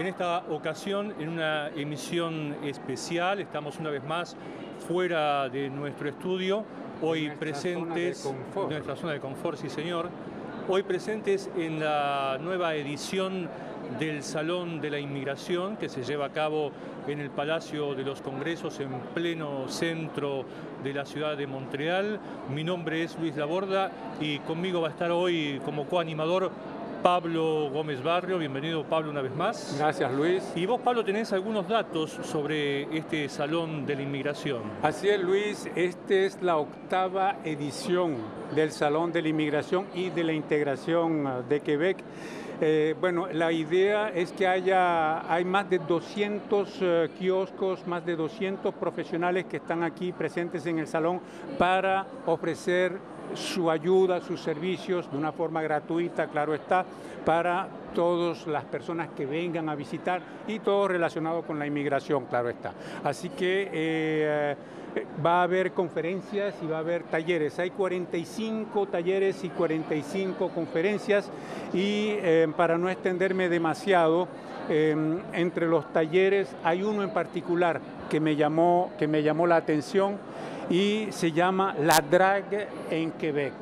En esta ocasión, en una emisión especial, estamos una vez más fuera de nuestro estudio, hoy presentes, en nuestra zona de confort, sí señor, hoy presentes en la nueva edición del Salón de la Inmigración que se lleva a cabo en el Palacio de los Congresos en pleno centro de la ciudad de Montreal. Mi nombre es Luis Laborda y conmigo va a estar hoy como coanimador Pablo Gómez Barrio. Bienvenido Pablo una vez más. Gracias Luis. Y vos Pablo tenés algunos datos sobre este Salón de la Inmigración. Así es Luis, esta es la octava edición del Salón de la Inmigración y de la Integración uh, de Quebec. Eh, bueno, la idea es que haya, hay más de 200 eh, kioscos, más de 200 profesionales que están aquí presentes en el salón para ofrecer su ayuda, sus servicios de una forma gratuita, claro está, para todas las personas que vengan a visitar y todo relacionado con la inmigración, claro está. Así que eh, va a haber conferencias y va a haber talleres. Hay 45 talleres y 45 conferencias y eh, para no extenderme demasiado, eh, entre los talleres hay uno en particular que me llamó, que me llamó la atención y se llama La Drag en Quebec.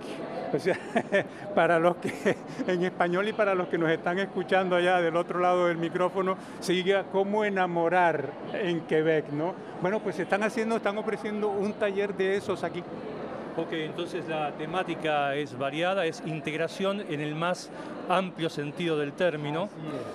O sea, para los que en español y para los que nos están escuchando allá del otro lado del micrófono, siga cómo enamorar en Quebec, ¿no? Bueno, pues están haciendo, están ofreciendo un taller de esos aquí. Ok, entonces la temática es variada, es integración en el más amplio sentido del término. Así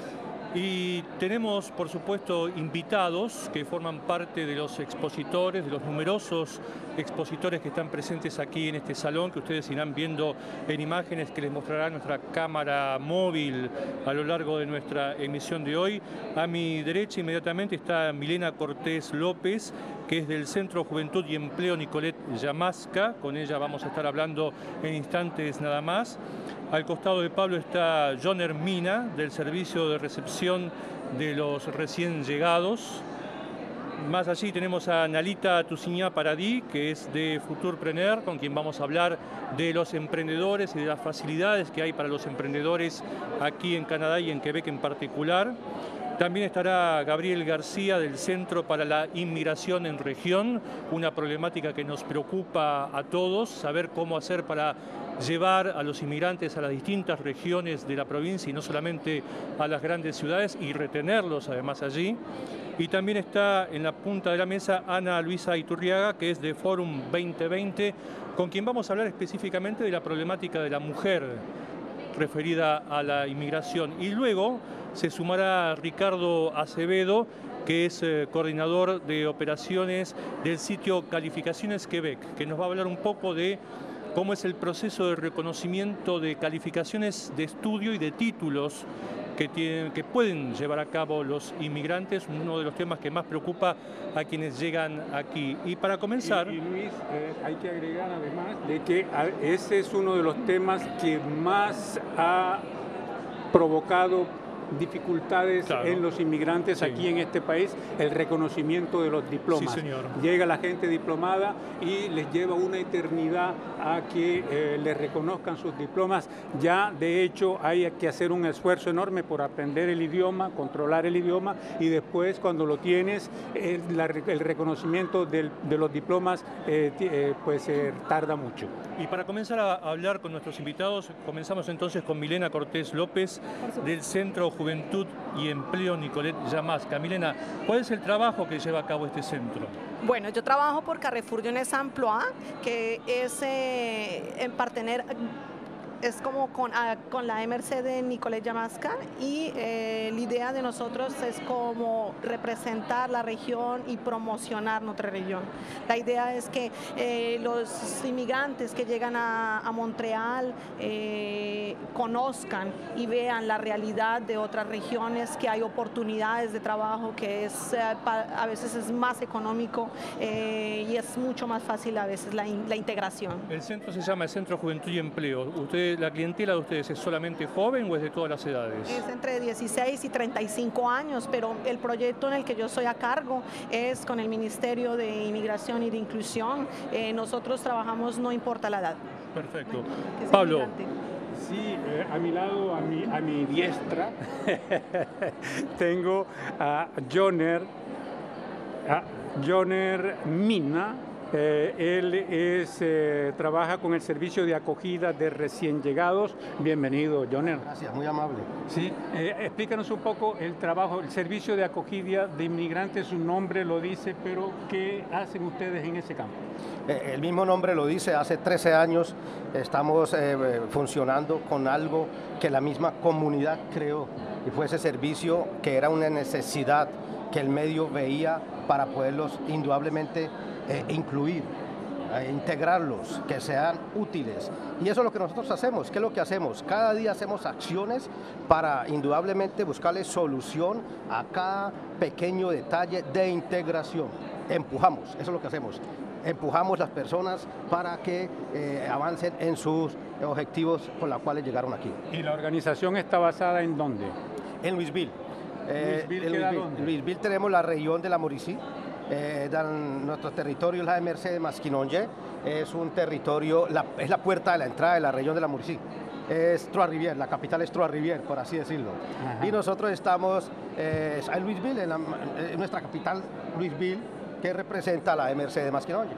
es. Y tenemos, por supuesto, invitados que forman parte de los expositores, de los numerosos expositores que están presentes aquí en este salón, que ustedes irán viendo en imágenes que les mostrará nuestra cámara móvil a lo largo de nuestra emisión de hoy. A mi derecha inmediatamente está Milena Cortés López, que es del Centro Juventud y Empleo Nicolet Yamasca. Con ella vamos a estar hablando en instantes nada más. Al costado de Pablo está John Hermina, del Servicio de Recepción de los Recién Llegados. Más allí tenemos a Nalita Tuciñá Paradí, que es de Futurpreneur, con quien vamos a hablar de los emprendedores y de las facilidades que hay para los emprendedores aquí en Canadá y en Quebec en particular. También estará Gabriel García del Centro para la Inmigración en Región, una problemática que nos preocupa a todos, saber cómo hacer para llevar a los inmigrantes a las distintas regiones de la provincia y no solamente a las grandes ciudades y retenerlos además allí. Y también está en la punta de la mesa Ana Luisa Iturriaga, que es de Forum 2020, con quien vamos a hablar específicamente de la problemática de la mujer referida a la inmigración. Y luego se sumará Ricardo Acevedo, que es eh, coordinador de operaciones del sitio Calificaciones Quebec, que nos va a hablar un poco de cómo es el proceso de reconocimiento de calificaciones de estudio y de títulos que, tienen, que pueden llevar a cabo los inmigrantes, uno de los temas que más preocupa a quienes llegan aquí. Y para comenzar... Y, Luis, eh, hay que agregar además de que ese es uno de los temas que más ha provocado dificultades Claro. en los inmigrantes Sí. aquí en este país, el reconocimiento de los diplomas. Sí, señor. Llega la gente diplomada y les lleva una eternidad a que eh, les reconozcan sus diplomas. Ya, de hecho, hay que hacer un esfuerzo enorme por aprender el idioma, controlar el idioma y después, cuando lo tienes, el, la- el reconocimiento del- de los diplomas eh, eh, pues eh, tarda mucho. Y para comenzar a hablar con nuestros invitados, comenzamos entonces con Milena Cortés López del Centro Juventud y Empleo Nicolet Yamasca. Milena, ¿cuál es el trabajo que lleva a cabo este centro? Bueno, yo trabajo por Carrefour Jeunesse Emploi, que es eh, en partener es como con, ah, con la MRC de Nicolás Yamasca y eh, la idea de nosotros es como representar la región y promocionar nuestra región. La idea es que eh, los inmigrantes que llegan a, Montreal eh, conozcan y vean la realidad de otras regiones, que hay oportunidades de trabajo, que es, a veces es más económico y es mucho más fácil a veces la, in- la integración. El centro se llama el Centro Juventud y Empleo. ¿Usted, ¿La clientela de ustedes es solamente joven o es de todas las edades? Es entre 16 y 35 años, pero el proyecto en el que yo soy a cargo es con el Ministerio de Inmigración y de Inclusión. Eh, nosotros trabajamos no importa la edad. Perfecto. Pablo, inmigrante. Sí, eh, a mi lado, a mi, a mi diestra, tengo a Joner, a Joner Mina, eh, él es, eh, trabaja con el servicio de acogida de recién llegados. Bienvenido, Joner. Gracias, muy amable. Sí, eh, explícanos un poco el trabajo, el servicio de acogida de inmigrantes, su nombre lo dice, pero ¿qué hacen ustedes en ese campo? el mismo nombre lo dice, hace 13 años estamos funcionando con algo que la misma comunidad creó y fue ese servicio que era una necesidad que el medio veía para poderlos indudablemente eh, incluir, eh, integrarlos, que sean útiles. Y eso es lo que nosotros hacemos. ¿Qué es lo que hacemos? Cada día hacemos acciones para indudablemente buscarle solución a cada pequeño detalle de integración. Empujamos, eso es lo que hacemos. Empujamos las personas para que eh, avancen en sus objetivos con los cuales llegaron aquí. ¿Y la organización está basada en dónde? En Louisville. En Louisville tenemos la región de la Mauricie eh, nuestro territorio es la de Mercedes Masquinonge, es un territorio, es la puerta de la entrada de la región de la Murcia. Es Trois-Rivières, la capital es Trois-Rivières, por así decirlo. Y nosotros estamos eh, en Louisville, en, nuestra capital, Louisville, que representa la de Mercedes Masquinonge.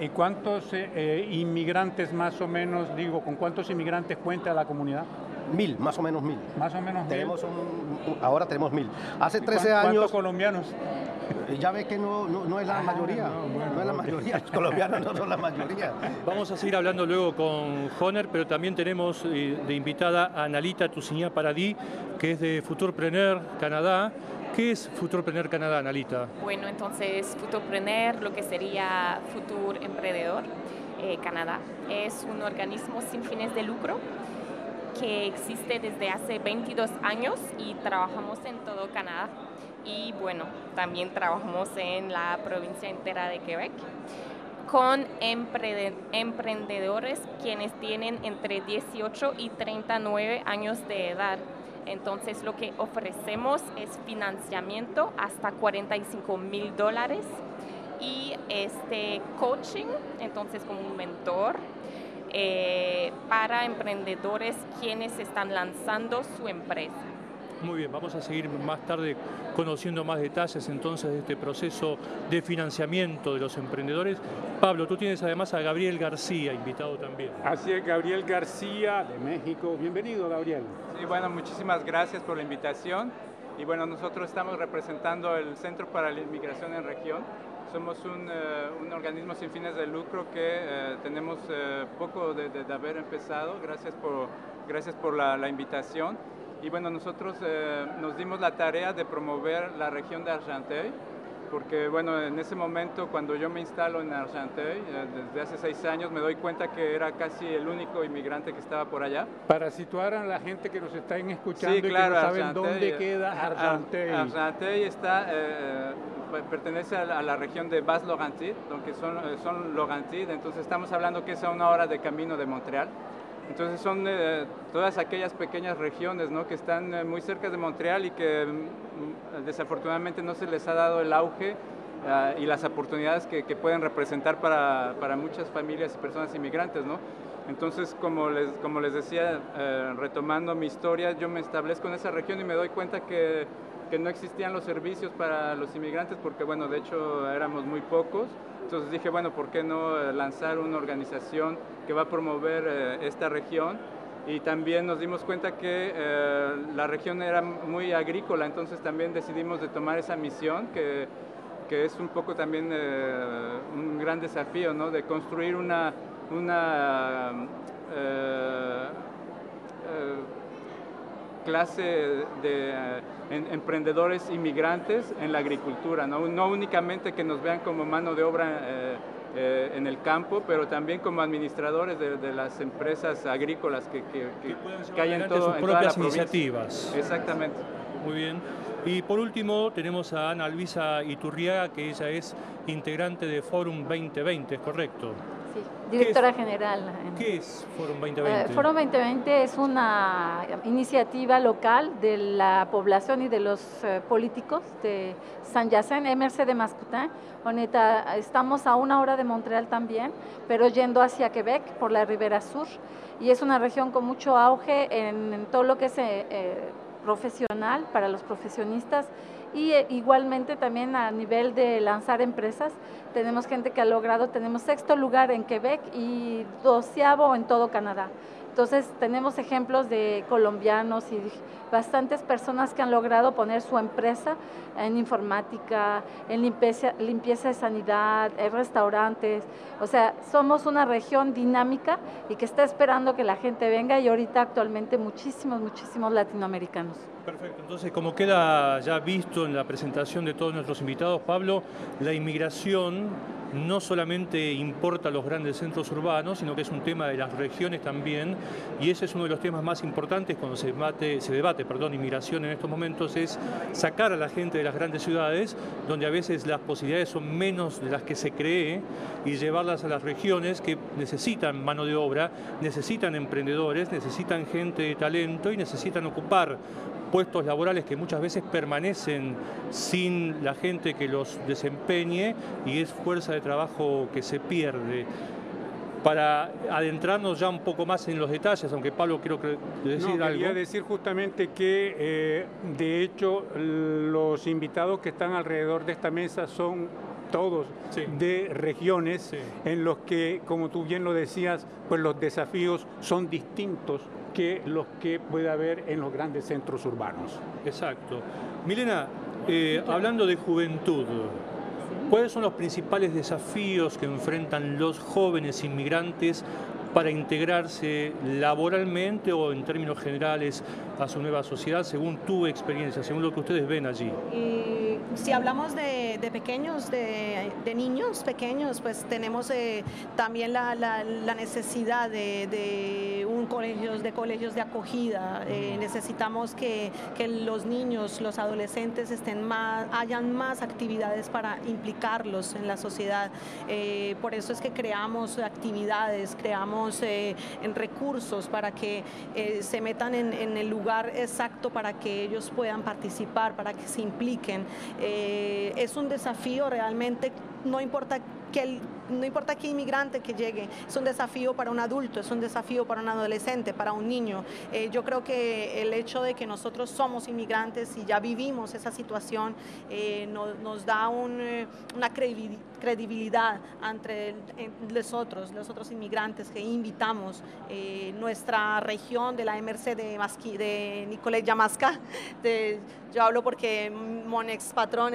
¿Y cuántos eh, eh, inmigrantes más o menos, digo, con cuántos inmigrantes cuenta la comunidad? Mil, más o menos mil. Más o menos tenemos Un, ahora tenemos mil. Hace 13 años... ¿Cuántos colombianos? Ya ve que no, no, es la ah, mayoría. No, es la mayoría. Los colombianos no son la mayoría. Vamos a seguir hablando luego con Joner, pero también tenemos eh, de invitada a Analita Tuciñá Paradí, que es de Futurpreneur Canadá. ¿Qué es Futurpreneur Canadá, Analita? Bueno, entonces Futurpreneur, lo que sería Futur Emprendedor eh, Canadá, es un organismo sin fines de lucro que existe desde hace 22 años y trabajamos en todo Canadá. Y bueno, también trabajamos en la provincia entera de Quebec con emprendedores quienes tienen entre 18 y 39 años de edad. Entonces lo que ofrecemos es financiamiento hasta 45 mil dólares y este coaching, entonces como un mentor eh, para emprendedores quienes están lanzando su empresa. Muy bien, vamos a seguir más tarde conociendo más detalles entonces de este proceso de financiamiento de los emprendedores. Pablo, tú tienes además a Gabriel García, invitado también. Así es, Gabriel García de México. Bienvenido, Gabriel. Sí, bueno, muchísimas gracias por la invitación. Y bueno, nosotros estamos representando el Centro para la Inmigración en Región somos un, eh, un, organismo sin fines de lucro que eh, tenemos eh, poco de, de, haber empezado. Gracias por, gracias por la, la invitación. Y bueno, nosotros nos dimos la tarea de promover la región de Argenteuil porque bueno, en ese momento cuando yo me instalo en Argenteuil, eh, desde hace seis años, me doy cuenta que era casi el único inmigrante que estaba por allá. Para situar a la gente que nos está escuchando y que no saben dónde queda Argenteuil. Argenteuil está, eh, pertenece a la, región de Bas-Laurentide, que son, eh, son Laurentide, entonces estamos hablando que es a una hora de camino de Montreal. Entonces son eh, todas aquellas pequeñas regiones ¿no? que están eh, muy cerca de Montreal y que mm, desafortunadamente no se les ha dado el auge ah, y las oportunidades que, que pueden representar para, para, muchas familias y personas inmigrantes. ¿no? Entonces, como les, como les decía, eh, retomando mi historia, yo me establezco en esa región y me doy cuenta que, que no existían los servicios para los inmigrantes porque, bueno, de hecho éramos muy pocos. Entonces dije, bueno, ¿por qué no eh, lanzar una organización que va a promover eh, esta región? Y también nos dimos cuenta que eh, la región era muy agrícola, entonces también decidimos de tomar esa misión que, que es un poco también un gran desafío, ¿no? De construir una, una clase de emprendedores inmigrantes en la agricultura, ¿no? no únicamente que nos vean como mano de obra eh, eh, en el campo, pero también como administradores de, las empresas agrícolas que, que, que, hay en, todo, sus propias iniciativas. Exactamente. Muy bien. Y por último tenemos a Ana Luisa Iturriaga, que ella es integrante de Forum 2020, ¿es correcto? Sí, directora general. ¿Qué es Foro 2020? Foro 2020 es una iniciativa local de la población y de los políticos de San Yacén, MRC de Mascutin. Bonita, estamos a una hora de Montreal también, pero yendo hacia Quebec por la Ribera Sur. Y es una región con mucho auge en, todo lo que es profesional para los profesionistas y eh, igualmente también a nivel de lanzar empresas. Tenemos gente que ha logrado, tenemos sexto lugar en Quebec y doceavo en todo Canadá. Entonces tenemos ejemplos de colombianos y bastantes personas que han logrado poner su empresa en informática, en limpieza, limpieza de sanidad, en restaurantes. O sea, somos una región dinámica y que está esperando que la gente venga y ahorita actualmente muchísimos, muchísimos latinoamericanos. Perfecto, entonces como queda ya visto en la presentación de todos nuestros invitados, Pablo, la inmigración no solamente importa los grandes centros urbanos, sino que es un tema de las regiones también, y ese es uno de los temas más importantes cuando se debate, se debate perdón, inmigración en estos momentos, es sacar a la gente de las grandes ciudades, donde a veces las posibilidades son menos de las que se cree, y llevarlas a las regiones que necesitan mano de obra, necesitan emprendedores, necesitan gente de talento y necesitan ocupar puestos laborales que muchas veces permanecen sin la gente que los desempeñe y es fuerza de trabajo que se pierde. Para adentrarnos ya un poco más en los detalles, aunque Pablo quiero decir no, algo. Quería decir justamente que, eh, de hecho, los invitados que están alrededor de esta mesa son todos de regiones en los que, como tú bien lo decías, pues los desafíos son distintos que los que puede haber en los grandes centros urbanos. Exacto. Milena, eh, hablando de juventud, ¿cuáles son los principales desafíos que enfrentan los jóvenes inmigrantes para integrarse laboralmente o en términos generales a su nueva sociedad, según tu experiencia, según lo que ustedes ven allí? Si hablamos de, pequeños, de, niños pequeños, pues tenemos eh, también la, necesidad de, un colegios, de colegios de acogida. Eh, necesitamos que, los niños, los adolescentes estén más, hayan más actividades para implicarlos en la sociedad. Eh, por eso es que creamos actividades, creamos en recursos para que se metan en el lugar exacto para que ellos puedan participar, para que se impliquen. Eh, es un desafío realmente, no importa que no importa qué inmigrante que llegue, es un desafío para un adulto, es un desafío para un adolescente, para un niño. Eh, yo creo que el hecho de que nosotros somos inmigrantes y ya vivimos esa situación eh, nos da una credibilidad entre los otros, los otros inmigrantes que invitamos. nuestra región de la MRC de, Masqui, de yo hablo porque Monex patrón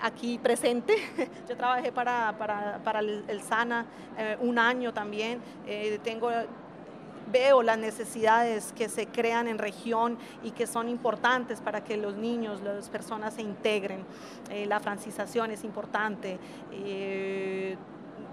aquí presente, yo trabajé para, el, SANA eh, un año también. Eh, tengo veo las necesidades que se crean en región y que son importantes para que los niños, las personas se integren. Eh, la francización es importante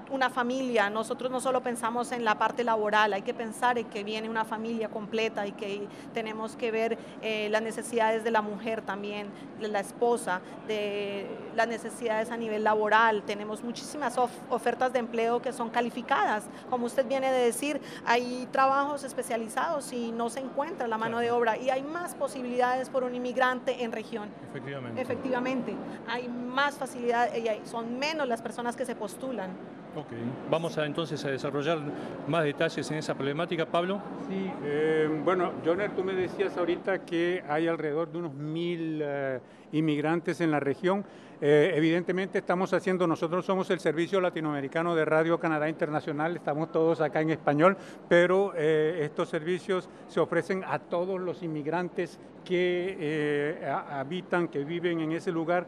una familia, nosotros no solo pensamos en la parte laboral, hay que pensar en que viene una familia completa y que tenemos que ver eh, las necesidades de la mujer también, de la esposa, de las necesidades a nivel laboral. Tenemos muchísimas ofertas de empleo que son calificadas. Como usted viene de decir, hay trabajos especializados y no se encuentra la mano de obra y hay más posibilidades por un inmigrante en región. Efectivamente. Efectivamente, hay más facilidades y son menos las personas que se postulan. Ok, vamos a entonces a desarrollar más detalles en esa problemática, Pablo. Sí, eh, bueno, Joner, tú me decías ahorita que hay alrededor de unos mil eh, inmigrantes en la región. Eh, evidentemente estamos haciendo, nosotros somos el Servicio Latinoamericano de Radio Canadá Internacional, estamos todos acá en español, pero eh, estos servicios se ofrecen a todos los inmigrantes que eh, habitan, que viven en ese lugar.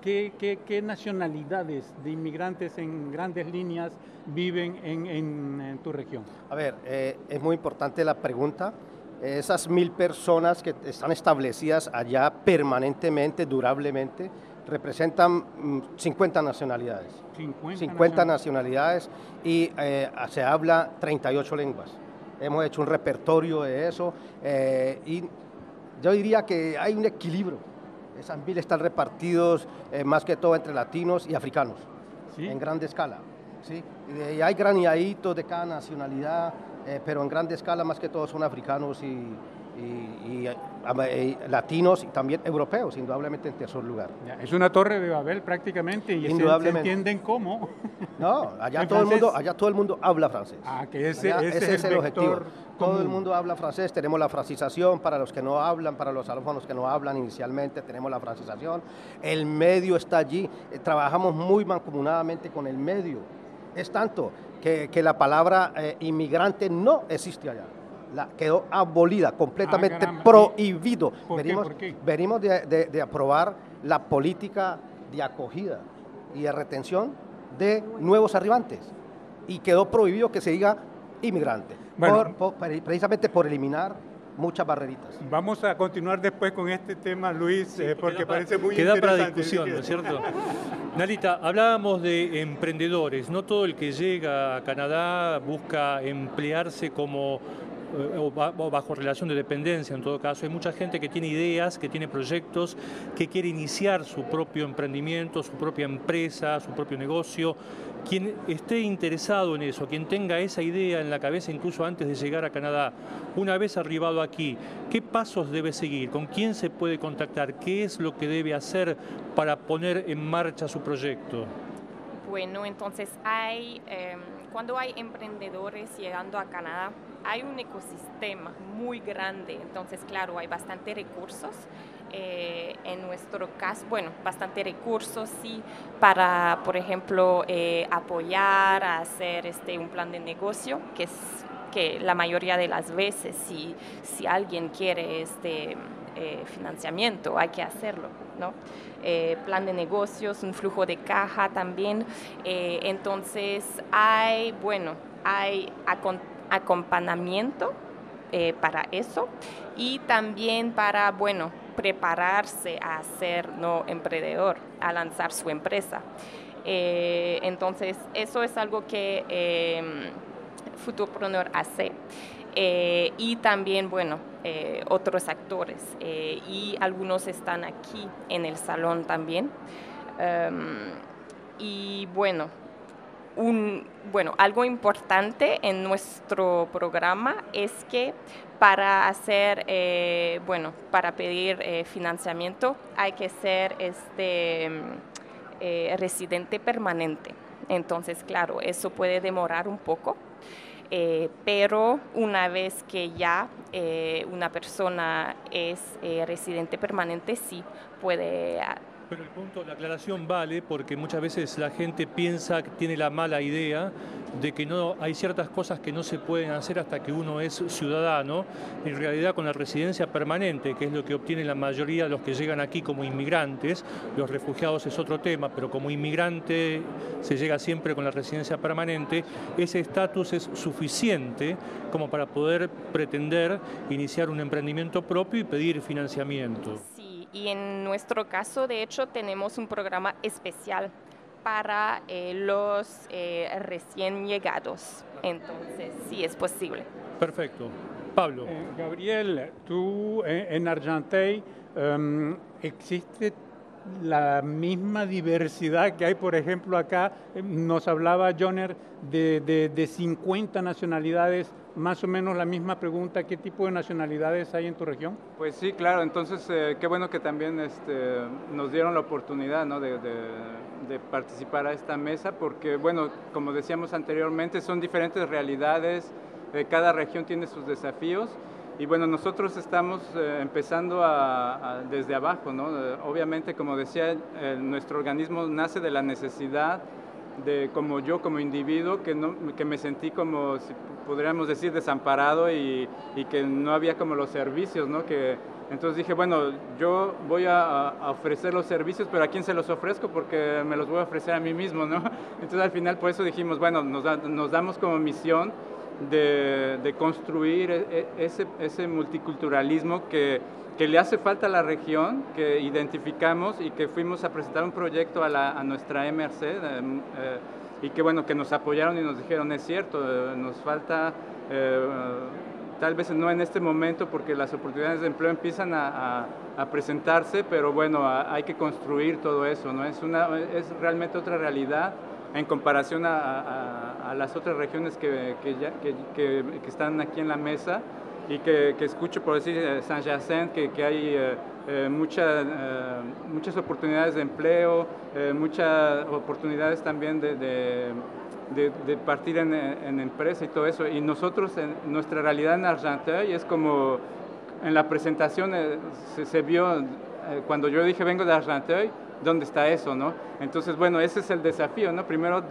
¿qué, nacionalidades de inmigrantes en grandes líneas viven en tu región? A ver, es muy importante la pregunta esas mil personas que están establecidas allá permanentemente, durablemente, representan 50 mm, nacionalidades. 50, nacionalidades y eh, se habla 38 lenguas. Hemos hecho un repertorio de eso eh, y yo diría que hay un equilibrio. Esas mil están repartidos eh, más que todo entre latinos y africanos, en grande escala. Sí, y hay graniaditos de cada nacionalidad, pero en grande escala más que todo son africanos y, y, y, latinos y también europeos, indudablemente en tercer lugar. es una torre de Babel prácticamente y indudablemente. Se entienden cómo. No, allá todo, el mundo, allá todo el mundo habla francés. Ah, que ese, ese, es el, objetivo. Todo el mundo habla francés, tenemos la francización para los que no hablan, para los alófonos que no hablan inicialmente, tenemos la francización. El medio está allí, eh, trabajamos muy mancomunadamente con el medio. Es tanto que, que la palabra eh, inmigrante no existe allá la, quedó abolida, completamente ah, prohibido. venimos, venimos de, de, aprobar la política de acogida y de retención de nuevos arribantes y quedó prohibido que se diga inmigrante, precisamente por eliminar muchas barreritas. Vamos a continuar después con este tema, Luis, eh, porque parece muy interesante. Queda para discusión, ¿no es cierto? Narita, hablábamos de emprendedores. No todo el que llega a Canadá busca emplearse como o bajo relación de dependencia en todo caso. Hay mucha gente que tiene ideas, que tiene proyectos, que quiere iniciar su propio emprendimiento, su propia empresa, su propio negocio. Quien esté interesado en eso, quien tenga esa idea en la cabeza incluso antes de llegar a Canadá, una vez arribado aquí, ¿qué pasos debe seguir? ¿Con quién se puede contactar? ¿Qué es lo que debe hacer para poner en marcha su proyecto? Bueno, entonces hay, em, cuando hay emprendedores llegando a Canadá, hay un ecosistema muy grande, entonces claro, hay bastante recursos. Eh, en nuestro caso, bueno, bastante recursos, sí, para, por ejemplo, eh, apoyar a hacer este, un plan de negocio, que es que la mayoría de las veces, si, si alguien quiere este eh, financiamiento, hay que hacerlo, ¿no? plan de negocios, un flujo de caja también. entonces, hay, bueno, hay acompañamiento eh, para eso y también para, bueno, prepararse a ser no emprendedor, a lanzar su empresa. Eh, entonces, eso es algo que eh, Futurpreneur hace. Eh, y también, bueno, otros actores. y algunos están aquí en el salón también. Em, y bueno, un, bueno, algo importante en nuestro programa es que para hacer, eh, bueno, para pedir eh, financiamiento hay que ser este, eh, residente permanente. Entonces, claro, eso puede demorar un poco, pero una vez que ya una persona es residente permanente, sí puede pero el punto, la aclaración vale porque muchas veces la gente piensa tiene la mala idea de que no hay ciertas cosas que no se pueden hacer hasta que uno es ciudadano. En realidad con la residencia permanente, que es lo que obtiene la mayoría de los que llegan aquí como inmigrantes, los refugiados es otro tema, pero como inmigrante se llega siempre con la residencia permanente, ese estatus es suficiente como para poder pretender iniciar un emprendimiento propio y pedir financiamiento y en nuestro caso, de hecho, tenemos un programa especial para eh, los eh, recién llegados. Entonces, sí es posible. Perfecto. Pablo. Eh, Gabriel, tú en Argenteuil em, existe la misma diversidad que hay, por ejemplo, acá. Nos hablaba Joner de, de, de 50 nacionalidades más o menos la misma pregunta, ¿qué tipo de nacionalidades hay en tu región? Pues sí, claro, entonces eh, qué bueno que también este, nos dieron la oportunidad ¿no? de, participar a esta mesa, porque bueno, como decíamos anteriormente, son diferentes realidades, eh, cada región tiene sus desafíos. Y bueno, nosotros estamos eh, empezando a, desde abajo, ¿no? obviamente, como decía, nuestro organismo nace de la necesidad de como yo como individuo que, no, que me sentí como, si podríamos decir, desamparado y, y, que no había como los servicios, ¿no? Que, entonces dije, bueno, yo voy a, ofrecer los servicios, pero ¿a quién se los ofrezco? Porque me los voy a ofrecer a mí mismo, ¿no? Entonces al final por eso dijimos, bueno, nos, nos damos como misión de, construir e, e, ese, multiculturalismo que que le hace falta a la región, que identificamos y que fuimos a presentar un proyecto a, nuestra MRC eh, eh, y que bueno, que nos apoyaron y nos dijeron, es cierto, eh, nos falta, tal vez no en este momento porque las oportunidades de empleo empiezan a, presentarse, pero bueno, hay que construir todo eso, ¿no? Es, una, es realmente otra realidad en comparación a, las otras regiones que, que, están aquí en la mesa y que, escucho por decir eh, San Jacint, que, hay eh, eh, muchas oportunidades de empleo, muchas oportunidades también de, de, partir en, en, empresa y todo eso. Y nosotros, en nuestra realidad en Argenteuil es como en la presentación se, se, vio, cuando yo dije vengo de Argenteuil, ¿dónde está eso? ¿no? Entonces, bueno, ese es el desafío, ¿no? Primero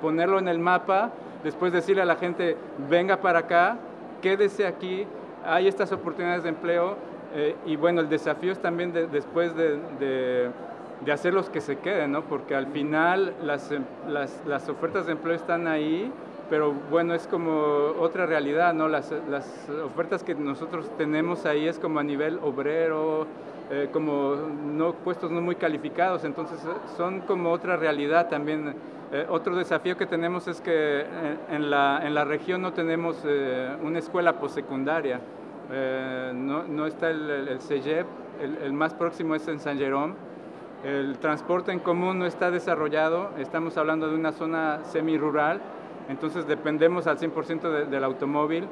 ponerlo en el mapa, después decirle a la gente, venga para acá, quédese aquí, hay estas oportunidades de empleo eh, y bueno, el desafío es también después de, de, hacerlos que se queden, ¿no? Porque al final las, las, las, ofertas de empleo están ahí, pero bueno, es como otra realidad, ¿no? Las, las ofertas que nosotros tenemos ahí es como a nivel obrero, eh, como no, puestos no muy calificados, entonces eh, son como otra realidad también. Eh, otro desafío que tenemos es que en, la, en la región no tenemos una escuela postsecundaria, no, no, está el, el, CEGEP, el, más próximo es en San Jerome, el transporte en común no está desarrollado, estamos hablando de una zona semi-rural, entonces dependemos al 100% del automóvil.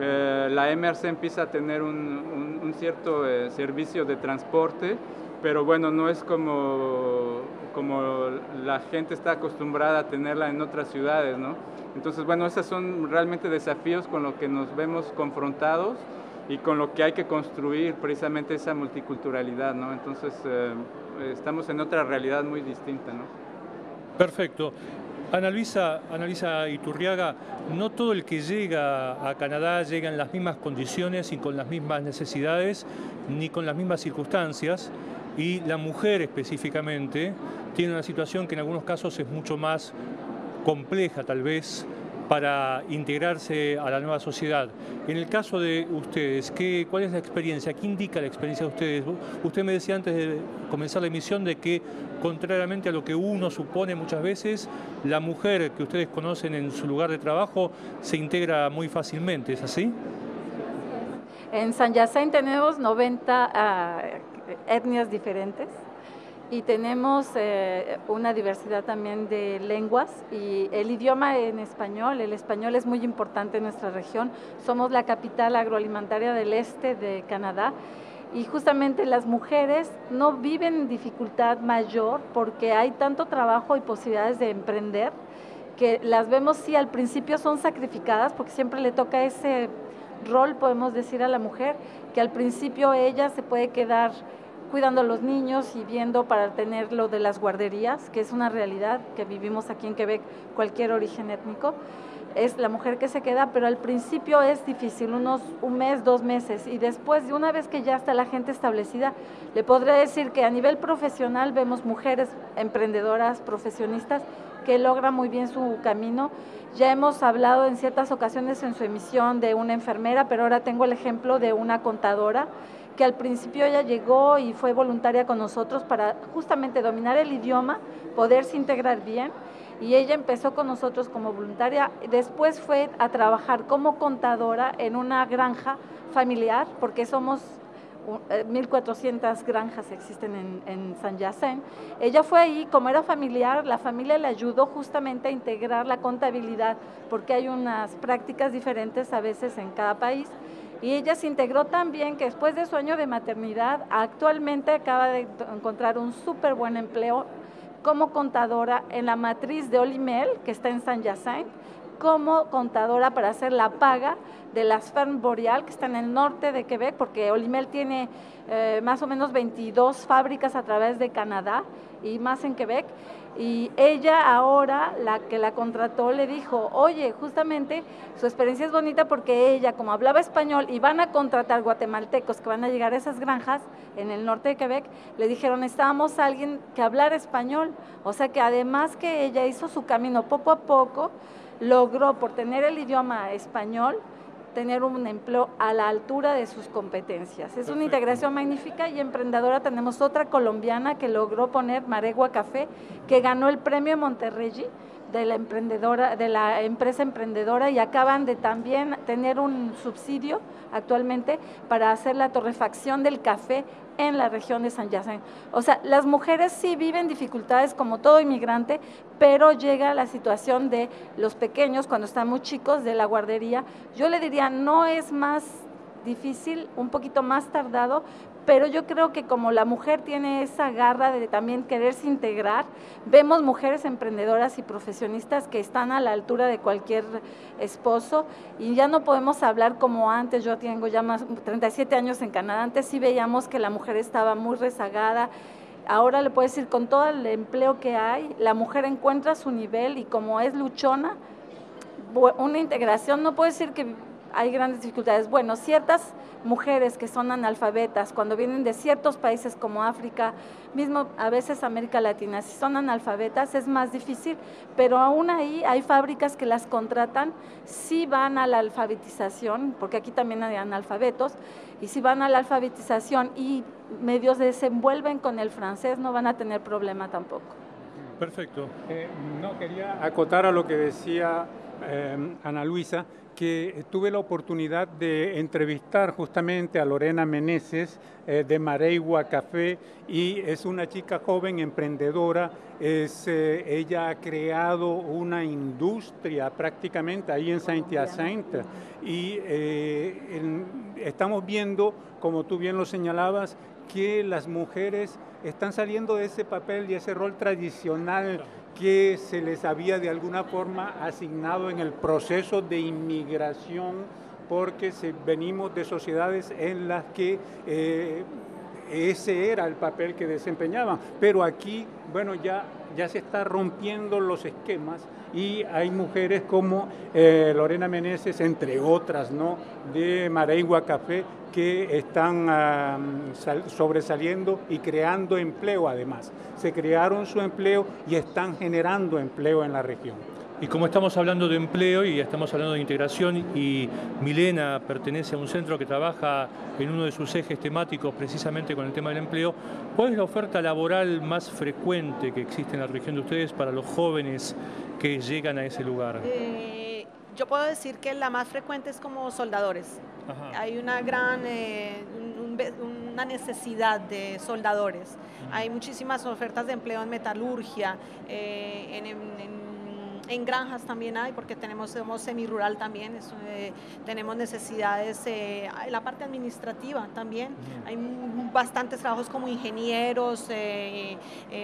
Eh, la MRC empieza a tener un, cierto eh, servicio de transporte, pero bueno, no es como, como la gente está acostumbrada a tenerla en otras ciudades, ¿no? Entonces, bueno, esos son realmente desafíos con los que nos vemos confrontados y con lo que hay que construir precisamente esa multiculturalidad, ¿no? Entonces, eh, estamos en otra realidad muy distinta, ¿no? Perfecto. Ana Luisa, Iturriaga, no todo el que llega a Canadá llega en las mismas condiciones y con las mismas necesidades ni con las mismas circunstancias y la mujer específicamente tiene una situación que en algunos casos es mucho más compleja tal vez para integrarse a la nueva sociedad. En el caso de ustedes, ¿qué, ¿cuál es la experiencia? ¿Qué indica la experiencia de ustedes? Usted me decía antes de comenzar la emisión de que, contrariamente a lo que uno supone muchas veces, la mujer que ustedes conocen en su lugar de trabajo se integra muy fácilmente, ¿es así? En San Yacén tenemos 90 ah, etnias diferentes. Y tenemos eh, una diversidad también de lenguas y el idioma en español, el español es muy importante en nuestra región. Somos la capital agroalimentaria del este de Canadá. Y justamente las mujeres no viven en dificultad mayor porque hay tanto trabajo y posibilidades de emprender que las vemos sí al principio son sacrificadas porque siempre le toca ese rol, podemos decir a la mujer, que al principio ella se puede quedar cuidando a los niños y viendo para tener lo de las guarderías, que es una realidad que vivimos aquí en Quebec, cualquier origen étnico. Es la mujer que se queda, pero al principio es difícil, unos un mes, dos meses, y después, de una vez que ya está la gente establecida, le podré decir que a nivel profesional vemos mujeres emprendedoras, profesionistas, que logran muy bien su camino. Ya hemos hablado en ciertas ocasiones en su emisión de una enfermera, pero ahora tengo el ejemplo de una contadora que al principio ella llegó y fue voluntaria con nosotros para justamente dominar el idioma, poderse integrar bien. Y ella empezó con nosotros como voluntaria, después fue a trabajar como contadora en una granja familiar, porque somos 1.400 eh, granjas existen en, en, San Yacén. Ella fue ahí, como era familiar, la familia le ayudó justamente a integrar la contabilidad, porque hay unas prácticas diferentes a veces en cada país. Y ella se integró también que después de su año de maternidad, actualmente acaba de encontrar un súper buen empleo como contadora en la matriz de Olimel, que está en San Yacén, como contadora para hacer la paga de las Fermes Boreal, que está en el norte de Quebec, porque Olimel tiene eh, más o menos 22 fábricas a través de Canadá y más en Quebec. Y ella ahora, la que la contrató, le dijo, oye, justamente su experiencia es bonita porque ella, como hablaba español, y van a contratar guatemaltecos que van a llegar a esas granjas en el norte de Quebec, le dijeron, necesitábamos a alguien que hablara español. O sea que además que ella hizo su camino poco a poco, logró por tener el idioma español, tener un empleo a la altura de sus competencias. Es una integración magnífica y emprendedora. Tenemos otra colombiana que logró poner Maregua Café, que ganó el premio Monterrey de la emprendedora, de la empresa emprendedora y acaban de también tener un subsidio actualmente para hacer la torrefacción del café en la región de San Yacén. O sea, las mujeres sí viven dificultades como todo inmigrante, pero llega la situación de los pequeños cuando están muy chicos de la guardería. Yo le diría, no es más difícil, un poquito más tardado, pero yo creo que como la mujer tiene esa garra de también quererse integrar, vemos mujeres emprendedoras y profesionistas que están a la altura de cualquier esposo y ya no podemos hablar como antes, yo tengo ya más 37 años en Canadá, antes sí veíamos que la mujer estaba muy rezagada, ahora le puedo decir con todo el empleo que hay, la mujer encuentra su nivel y como es luchona, una integración, no puedo decir que hay grandes dificultades. Bueno, ciertas mujeres que son analfabetas, cuando vienen de ciertos países como África, mismo a veces América Latina, si son analfabetas es más difícil, pero aún ahí hay fábricas que las contratan, si van a la alfabetización, porque aquí también hay analfabetos, y si van a la alfabetización y medios desenvuelven con el francés, no van a tener problema tampoco. Perfecto. Eh, no, quería acotar a lo que decía eh, Ana Luisa, que tuve la oportunidad de entrevistar justamente a Lorena Meneses eh, de Mareigua Café y es una chica joven emprendedora. Es, eh, ella ha creado una industria prácticamente ahí en Saint-Hyacinthe y eh, estamos viendo, como tú bien lo señalabas, que las mujeres están saliendo de ese papel y ese rol tradicional que se les había de alguna forma asignado en el proceso de inmigración, porque venimos de sociedades en las que eh, ese era el papel que desempeñaban. Pero aquí, bueno, ya, ya se está rompiendo los esquemas y hay mujeres como eh, Lorena Meneses, entre otras, ¿no? de Mareigua Café, que están sobresaliendo y creando empleo además. Se crearon su empleo y están generando empleo en la región. Y como estamos hablando de empleo y estamos hablando de integración y Milena pertenece a un centro que trabaja en uno de sus ejes temáticos precisamente con el tema del empleo, ¿cuál es la oferta laboral más frecuente que existe en la región de ustedes para los jóvenes que llegan a ese lugar? Eh, yo puedo decir que la más frecuente es como soldadores. Hay una gran eh, una necesidad de soldadores. Hay muchísimas ofertas de empleo en metalurgia, eh, en en granjas también hay, porque tenemos, somos semi-rural también, eh, tenemos necesidades eh, en la parte administrativa también. Hay bastantes trabajos como ingenieros, eh,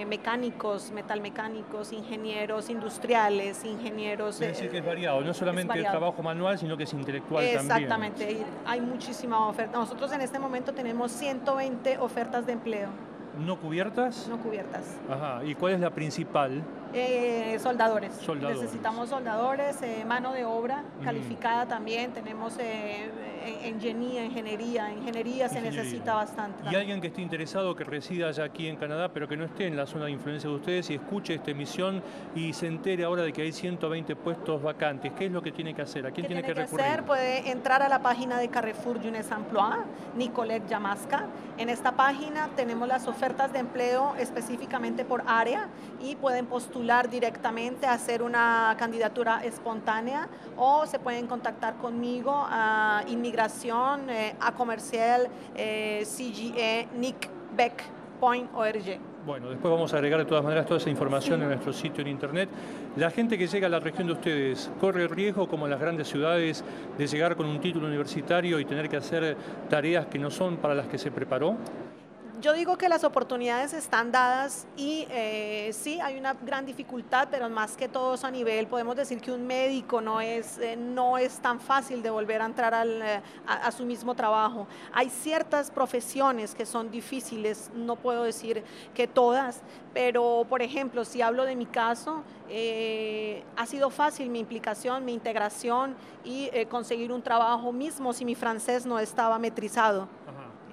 mecánicos, metalmecánicos, ingenieros industriales, ingenieros... Es decir, que es variado, no solamente el trabajo manual, sino que es intelectual Exactamente, también. Exactamente, hay muchísima oferta. Nosotros en este momento tenemos 120 ofertas de empleo. ¿No cubiertas? No cubiertas. Ajá, ¿y cuál es la principal? Eh, soldadores. Necesitamos soldadores, eh, mano de obra calificada también. Tenemos eh, ingeniería, ingeniería. Ingeniería se necesita bastante. Y alguien que esté interesado, que resida ya aquí en Canadá, pero que no esté en la zona de influencia de ustedes y escuche esta emisión y se entere ahora de que hay 120 puestos vacantes, ¿qué es lo que tiene que hacer? ¿A quién tiene, que, recurrir? Hacer? Puede entrar a la página de Carrefour Jeunesse Emploi, Nicolette Yamasca. En esta página tenemos las ofertas de empleo específicamente por área y pueden postular directamente, hacer una candidatura espontánea o se pueden contactar conmigo a inmigración, eh, a comercial, eh, CGE, nickbeck.org. Bueno, después vamos a agregar de todas maneras toda esa información en nuestro sitio en internet. La gente que llega a la región de ustedes corre riesgo, como en las grandes ciudades, de llegar con un título universitario y tener que hacer tareas que no son para las que se preparó yo digo que las oportunidades están dadas y eh, sí, hay una gran dificultad, pero más que todo a nivel, podemos decir que un médico no es, eh, no es tan fácil de volver a entrar al, eh, a, su mismo trabajo. Hay ciertas profesiones que son difíciles, no puedo decir que todas, pero por ejemplo, si hablo de mi caso, ha sido fácil mi implicación, mi integración y conseguir un trabajo mismo si mi francés no estaba metrizado.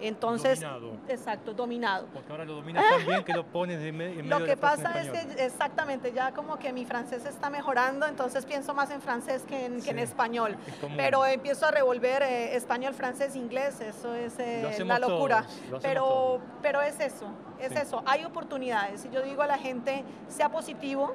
Entonces, dominado. exacto, dominado. Porque ahora lo dominas tan bien que lo pones en medio Lo que pasa es que exactamente, ya como que mi francés está mejorando, entonces pienso más en francés que en, español. Pero empiezo a revolver eh, español, francés, inglés, eso es eh, la locura. pero, pero es eso, es eso, hay oportunidades. Y yo digo a la gente, sea positivo,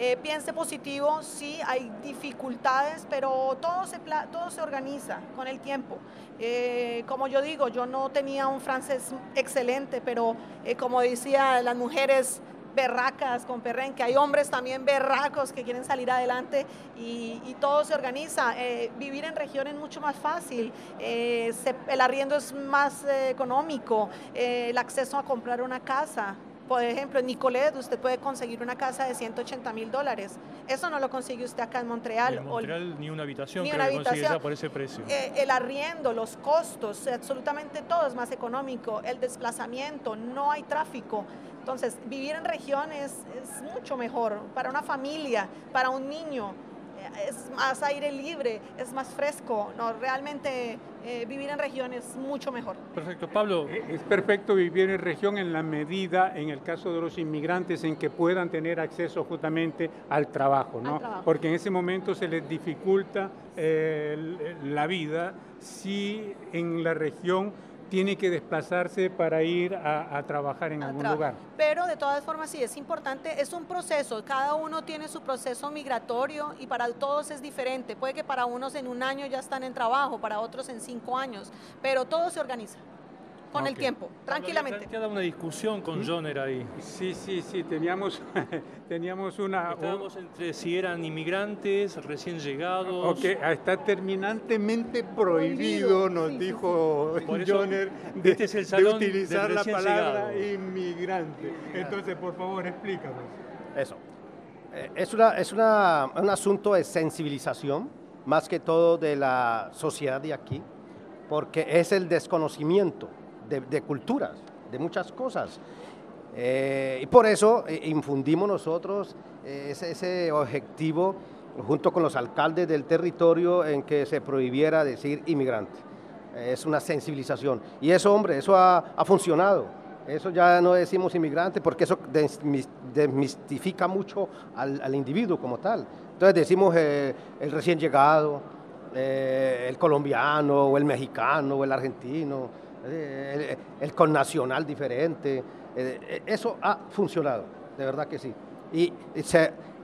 eh, piense positivo, sí, hay dificultades, pero todo se, todo se organiza con el tiempo. Eh, como yo digo, yo no tenía un francés excelente, pero eh, como decía, las mujeres berracas con perrenque, hay hombres también berracos que quieren salir adelante y, todo se organiza. vivir en región es mucho más fácil, el arriendo es más económico, el acceso a comprar una casa, por ejemplo, en Nicolet usted puede conseguir una casa de 180 mil dólares. Eso no lo consigue usted acá en Montreal. En Montreal ni una habitación ni una habitación. por ese precio. Eh, el arriendo, los costos, absolutamente todo es más económico. El desplazamiento, no hay tráfico. Entonces, vivir en regiones es mucho mejor para una familia, para un niño es más aire libre, es más fresco. No, realmente eh, vivir en región es mucho mejor. Perfecto, Pablo. Eh, es perfecto vivir en región en la medida, en el caso de los inmigrantes, en que puedan tener acceso justamente al trabajo, ¿no? Porque en ese momento se les dificulta eh, la vida si en la región tiene que desplazarse para ir a, trabajar en algún lugar. Pero de todas formas sí es importante, es un proceso, cada uno tiene su proceso migratorio y para todos es diferente. Puede que para unos en un año ya están en trabajo, para otros en cinco años, pero todo se organiza con el tiempo, tranquilamente. Queda una discusión con Joner ahí. Sí, sí, sí, teníamos, teníamos una... Estábamos entre si eran inmigrantes, recién llegados... Ok, está terminantemente prohibido, nos dijo Joner, de, este utilizar la palabra inmigrante. Entonces, por favor, explícanos. Eso. Eh, es, una, es una, un asunto de sensibilización, más que todo de la sociedad de aquí, porque es el desconocimiento de, culturas, de muchas cosas. Eh, y por eso eh, infundimos nosotros eh, ese, objetivo junto con los alcaldes del territorio en que se prohibiera decir inmigrante. Es una sensibilización. Y eso, hombre, eso ha, funcionado. Eso ya no decimos inmigrante porque eso desmistifica mucho al, individuo como tal. Entonces decimos el recién llegado, el colombiano, o el mexicano, o el argentino el, el connacional diferente. Eh, eh, eso ha funcionado, de verdad que sí. Y,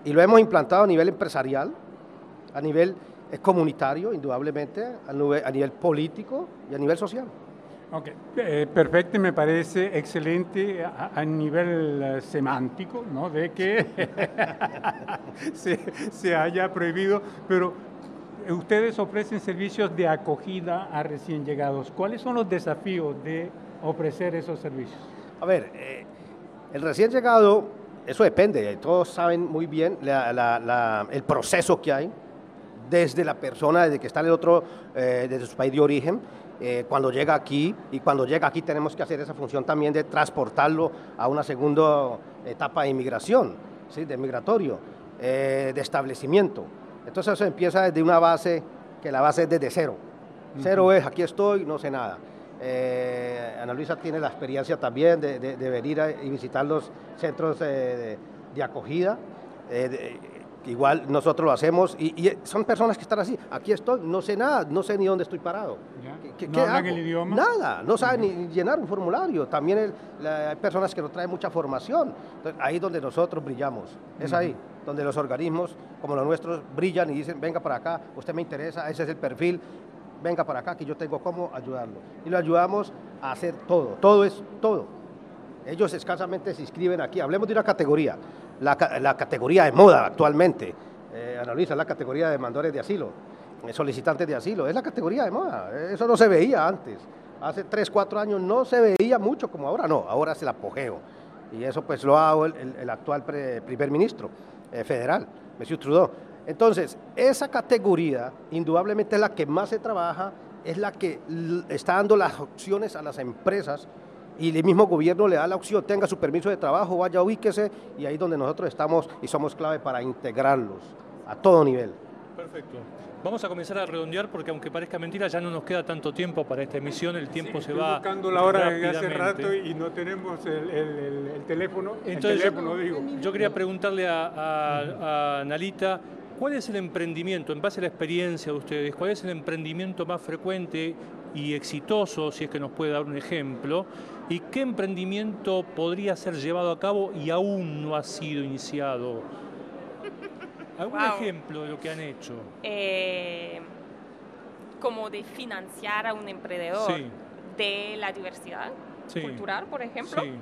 y, lo hemos implantado a nivel empresarial, a nivel eh, comunitario, indudablemente, a nivel, a nivel político y a nivel social. Ok, perfecto, me parece excelente a, nivel semántico, ¿no? De que se, se, haya prohibido, pero ustedes ofrecen servicios de acogida a recién llegados. ¿Cuáles son los desafíos de ofrecer esos servicios? A ver, eh, el recién llegado, eso depende, todos saben muy bien el proceso que hay desde la persona, desde que está en el otro, eh, desde su país de origen, eh, cuando llega aquí, y cuando llega aquí tenemos que hacer esa función también de transportarlo a una segunda etapa de inmigración, ¿sí? de migratorio, de establecimiento. Entonces eso empieza desde una base, que la base es desde cero. Cero es, aquí estoy, no sé nada. Eh, Ana Luisa tiene la experiencia también de, venir y visitar los centros eh, de, acogida. Eh, igual nosotros lo hacemos y, son personas que están así. Aquí estoy, no sé nada, no sé ni dónde estoy parado. ¿Qué, ¿No hablan el idioma? Nada, no saben ni llenar un formulario. También hay personas que no traen mucha formación. ahí es donde nosotros brillamos, es ahí donde los organismos como los nuestros brillan y dicen, venga para acá, usted me interesa, ese es el perfil, venga para acá que yo tengo cómo ayudarlo. Y lo ayudamos a hacer todo, todo es todo. Ellos escasamente se inscriben aquí. Hablemos de una categoría, la, categoría de moda actualmente. Eh, analiza la categoría de demandores de asilo, eh, solicitantes de asilo. Es la categoría de moda. Eso no se veía antes. Hace 3, 4 años no se veía mucho como ahora. No, ahora es el apogeo. Y eso pues lo ha el, el, actual primer ministro. Eh, federal, Monsieur Trudeau. Entonces, esa categoría indudablemente es la que más se trabaja, es la que está dando las opciones a las empresas y el mismo gobierno le da la opción, tenga su permiso de trabajo, vaya, ubíquese, y ahí es donde nosotros estamos y somos clave para integrarlos a todo nivel. Perfecto. Vamos a comenzar a redondear porque aunque parezca mentira ya no nos queda tanto tiempo para esta emisión, el tiempo se va buscando la hora de hace rato y no tenemos el, teléfono. Entonces yo, quería preguntarle a, a, Nalita, ¿cuál es el emprendimiento, en base a la experiencia de ustedes, cuál es el emprendimiento más frecuente y exitoso, si es que nos puede dar un ejemplo, y qué emprendimiento podría ser llevado a cabo y aún no ha sido iniciado? ¿Algún Wow. ejemplo de lo que han hecho? Eh, como de financiar a un emprendedor Sí. de la diversidad Sí. cultural, por ejemplo. Sí.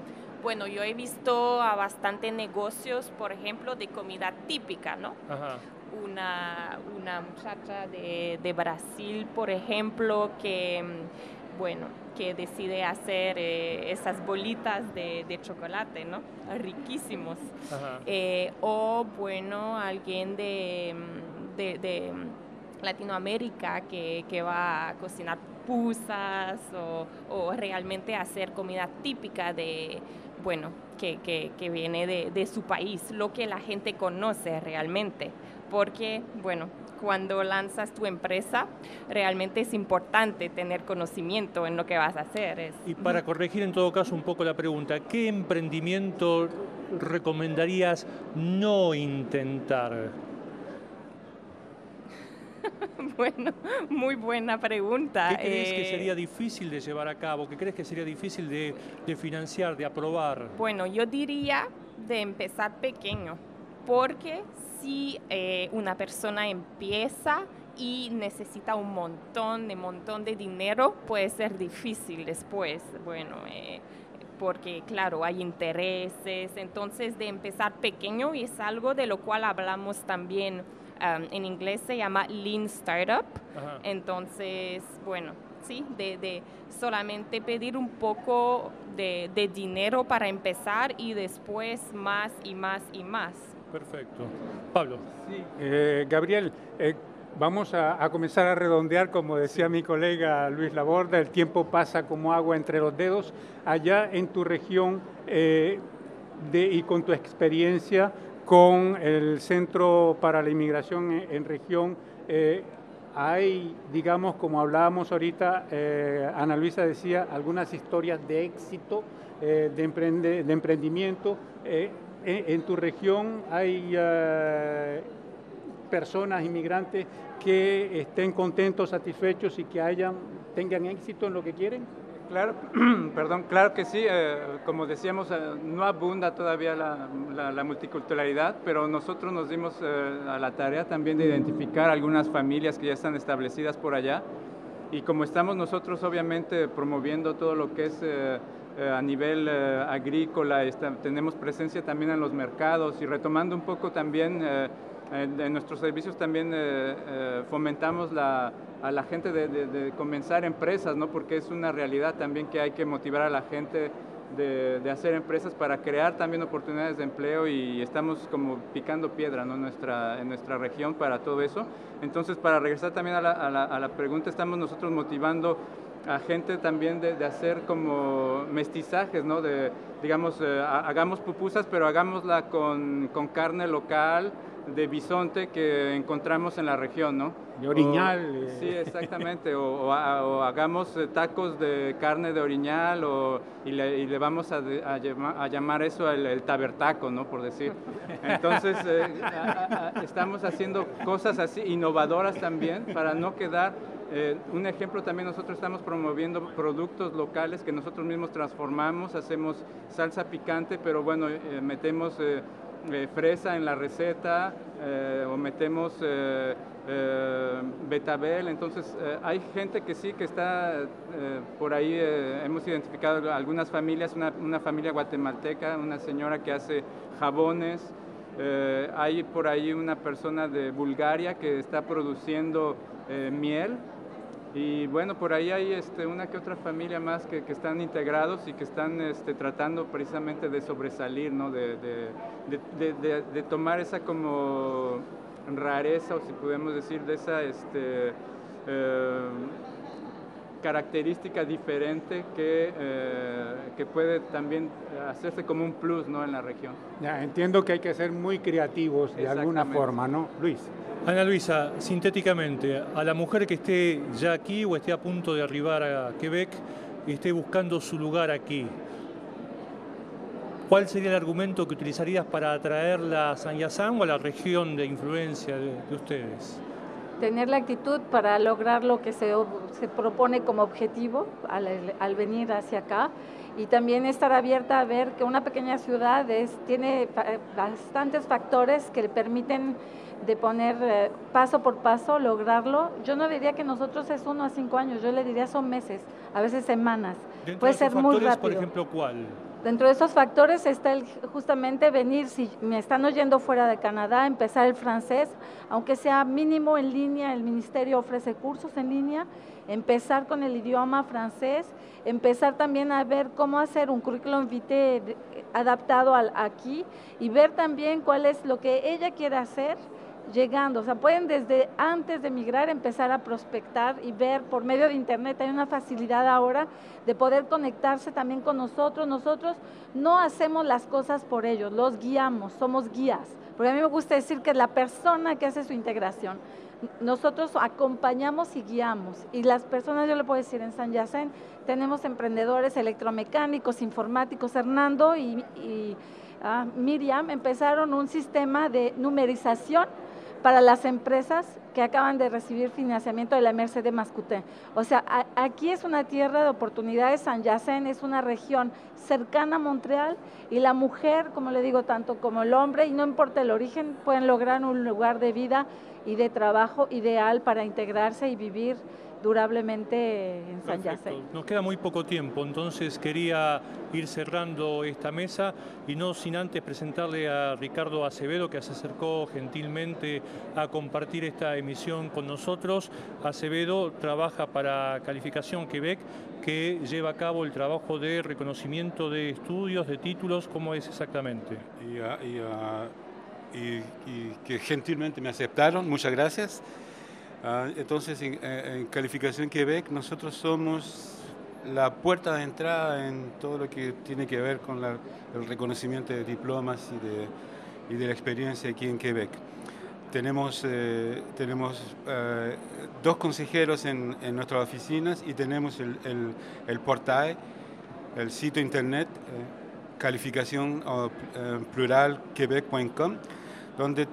Bueno, yo he visto a bastante negocios, por ejemplo, de comida típica, ¿no? Ajá. Una, una muchacha de, de Brasil, por ejemplo, que, bueno, que decide hacer eh, esas bolitas de, de chocolate, ¿no? Riquísimos. Eh, o, bueno, alguien de, mm, de- de, mm, Latinoamérica que, que va a cocinar pupusas o, o realmente hacer comida típica de, bueno, que, que- que viene de, de su país, lo que la gente conoce realmente. Porque, bueno, cuando lanzas tu empresa, realmente es importante tener conocimiento en lo que vas a hacer. Es, Y para corregir en todo caso un poco la pregunta, ¿qué emprendimiento recomendarías no intentar? Bueno, muy buena pregunta. ¿Qué crees que Eh, sería difícil de llevar a cabo? ¿Qué crees que sería difícil de, de financiar, de aprobar? Bueno, yo diría de empezar pequeño, porque si eh, una persona empieza y necesita un montón de montón de dinero, puede ser difícil después. Bueno, eh, porque claro, hay intereses, entonces de empezar pequeño y es algo de lo cual hablamos también um, en inglés se llama Lean Startup. Ajá. Entonces, bueno, sí, de, de solamente pedir un poco de, de dinero para empezar y después más y más y más. Perfecto. Pablo. Eh, Gabriel, eh, vamos a, a comenzar a redondear, como decía mi colega Luis Laborda, el tiempo pasa como agua entre los dedos. Allá en tu región eh, de- y con tu experiencia con el Centro para la Inmigración en, en región, hay, digamos, como hablábamos ahorita, Ana Luisa decía, algunas historias de éxito, de, emprende- de emprendimiento. En, en tu región hay eh, personas, inmigrantes, que estén contentos, satisfechos y que hayan, tengan éxito en lo que quieren? Claro, perdón, claro que sí. eh, como decíamos, eh, no abunda todavía la, la- la multiculturalidad, pero nosotros nos dimos eh, a la tarea también de identificar algunas familias que ya están establecidas por allá. Y como estamos nosotros obviamente promoviendo todo lo que es eh, a nivel eh, agrícola, está- tenemos presencia también en los mercados y retomando un poco también eh, en, en nuestros servicios también eh, eh, fomentamos la, a la gente de, de- de comenzar empresas, ¿no? porque es una realidad también que hay que motivar a la gente de, de hacer empresas para crear también oportunidades de empleo y estamos como picando piedra ¿no? en, nuestra, en nuestra región para todo eso. Entonces, para regresar también a la, a la- a la pregunta, estamos nosotros motivando a gente también de, de hacer como mestizajes, ¿no? De, digamos, eh, ha- hagamos pupusas, pero hagámosla con, con carne local, de bisonte que encontramos en la región, ¿no? De oriñal, O- eh. sí, exactamente. O, o o hagamos eh, tacos de carne de oriñal o, y, le, y le vamos a, a llama- a llamar eso el, el tabertaco, ¿no? Por decir. Entonces, eh, a- estamos haciendo cosas así innovadoras también para no quedar eh, un ejemplo también nosotros estamos promoviendo productos locales que nosotros mismos transformamos, hacemos salsa picante, pero bueno, eh, metemos eh, fresa en la receta o metemos betabel, entonces hay gente que sí que está por ahí, hemos identificado algunas familias, una, una familia guatemalteca, una señora que hace jabones, hay por ahí una persona de Bulgaria que está produciendo miel y bueno, por ahí hay este, una que otra familia más que, que están integrados y que están este, tratando precisamente de sobresalir, ¿no? de, de- de- tomar esa como rareza o si podemos decir de esa este, eh, característica diferente que, eh, que puede también hacerse como un plus ¿no? en la región. Ya, entiendo que hay que ser muy creativos de alguna forma, ¿no? Luis. Ana Luisa, sintéticamente, a la mujer que esté ya aquí o esté a punto de arribar a Quebec y esté buscando su lugar aquí, ¿cuál sería el argumento que utilizarías para atraerla a San Yassan o a la región de influencia de, de ustedes? tener la actitud para lograr lo que se, se propone como objetivo al, al, venir hacia acá y también estar abierta a ver que una pequeña ciudad es, tiene bastantes factores que le permiten de poner eh, paso por paso, lograrlo. Yo no diría que nosotros es uno a cinco años, yo le diría son meses, a veces semanas. Puede ser muy rápido. Por ejemplo, ¿cuál? Dentro de esos factores está el, justamente venir, si me están oyendo fuera de Canadá, empezar el francés, aunque sea mínimo en línea, el ministerio ofrece cursos en línea, empezar con el idioma francés, empezar también a ver cómo hacer un currículum vitae adaptado al, aquí y ver también cuál es lo que ella quiere hacer llegando, o sea, pueden desde antes de emigrar empezar a prospectar y ver por medio de internet, hay una facilidad ahora de poder conectarse también con nosotros. Nosotros no hacemos las cosas por ellos, los guiamos, somos guías, porque a mí me gusta decir que la persona que hace su integración. Nosotros acompañamos y guiamos. Y las personas, yo le puedo decir, en San Yacén tenemos emprendedores electromecánicos, informáticos, Hernando y, Miriam empezaron un sistema de numerización para las empresas que acaban de recibir financiamiento de la Merced de Mascuté. O sea, aquí es una tierra de oportunidades, San Yacén es una región cercana a Montreal y la mujer, como le digo, tanto como el hombre, y no importa el origen, pueden lograr un lugar de vida y de trabajo ideal para integrarse y vivir durablemente en San Yacén. Nos queda muy poco tiempo, entonces quería ir cerrando esta mesa y no sin antes presentarle a Ricardo Acevedo que se acercó gentilmente a compartir esta emisión con nosotros. Acevedo trabaja para Calificación Quebec que lleva a cabo el trabajo de reconocimiento de estudios, de títulos, ¿cómo es exactamente? y, y que gentilmente me aceptaron, muchas gracias. Ah, entonces, eh, en, Calificación Quebec, nosotros somos la puerta de entrada en todo lo que tiene que ver con el reconocimiento de diplomas y de, y de, la experiencia aquí en Quebec. Tenemos, eh, tenemos eh, dos consejeros en, en, nuestras oficinas y tenemos el, el, portal, el sitio internet calificación plural quebec.com, donde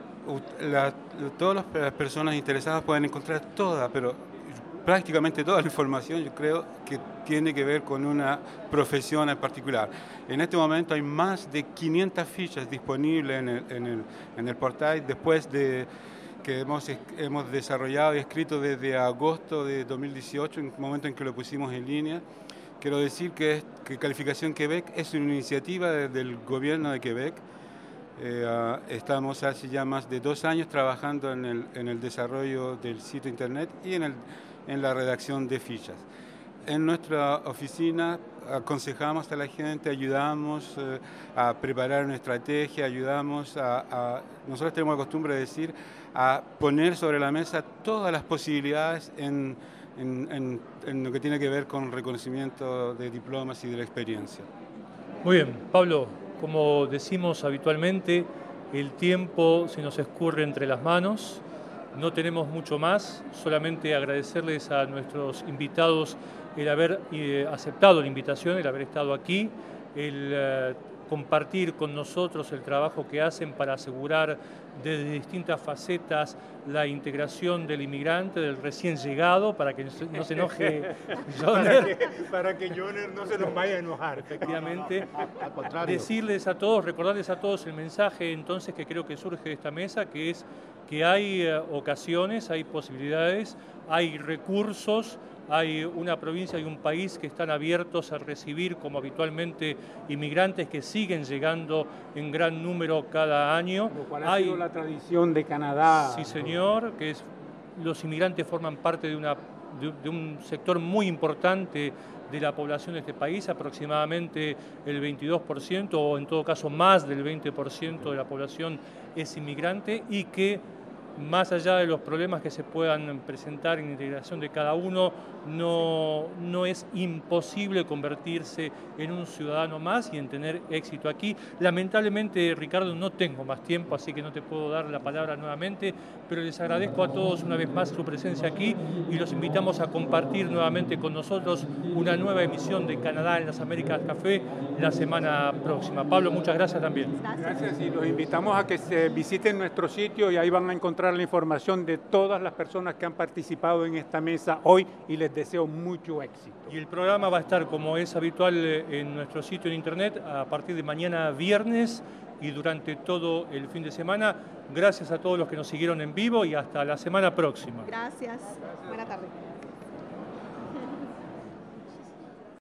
todas las personas interesadas pueden encontrar toda, pero prácticamente toda la información yo creo que tiene que ver con una profesión en particular. En este momento hay más de 500 fichas disponibles en el, en el, en el portal después de que hemos, hemos desarrollado y escrito desde agosto de 2018, en el momento en que lo pusimos en línea. Quiero decir que, que Calificación Quebec es una iniciativa del gobierno de Quebec eh, ah, estamos hace ya más de dos años trabajando en el, en el desarrollo del sitio internet y en, el, en, la redacción de fichas. En nuestra oficina aconsejamos a la gente, ayudamos eh, a preparar una estrategia, ayudamos a, nosotros tenemos la costumbre de decir, a poner sobre la mesa todas las posibilidades en, en, en lo que tiene que ver con reconocimiento de diplomas y de la experiencia. Muy bien, Pablo, como decimos habitualmente, el tiempo se nos escurre entre las manos, no tenemos mucho más, solamente agradecerles a nuestros invitados el haber eh, aceptado la invitación, el haber estado aquí, el eh, compartir con nosotros el trabajo que hacen para asegurar desde distintas facetas la integración del inmigrante, del recién llegado, para que no se enoje Joner. Para que, Joner no se nos vaya a enojar. Efectivamente. Decirles a todos, recordarles a todos el mensaje entonces que creo que surge de esta mesa, que es que hay eh, ocasiones, hay posibilidades, hay recursos hay una provincia y un país que están abiertos a recibir, como habitualmente, inmigrantes que siguen llegando en gran número cada año. hay sido la tradición de Canadá. Sí, señor, que es, los inmigrantes forman parte de, una, de, un sector muy importante de la población de este país, aproximadamente el 22% o en todo caso más del 20% de la población es inmigrante y que más allá de los problemas que se puedan presentar en integración de cada uno, no, no es imposible convertirse en un ciudadano más y en tener éxito aquí. Lamentablemente, Ricardo, no tengo más tiempo, así que no te puedo dar la palabra nuevamente, pero les agradezco a todos una vez más su presencia aquí y los invitamos a compartir nuevamente con nosotros una nueva emisión de Canadá en las Américas Café la semana próxima. Pablo, muchas gracias también. Gracias y los invitamos a que se visiten nuestro sitio y ahí van a encontrar encontrar la información de todas las personas que han participado en esta mesa hoy y les deseo mucho éxito. Y el programa va a estar, como es habitual, eh, en nuestro sitio en internet a partir de mañana viernes y durante todo el fin de semana. Gracias a todos los que nos siguieron en vivo y hasta la semana próxima. Gracias. Buena tarde.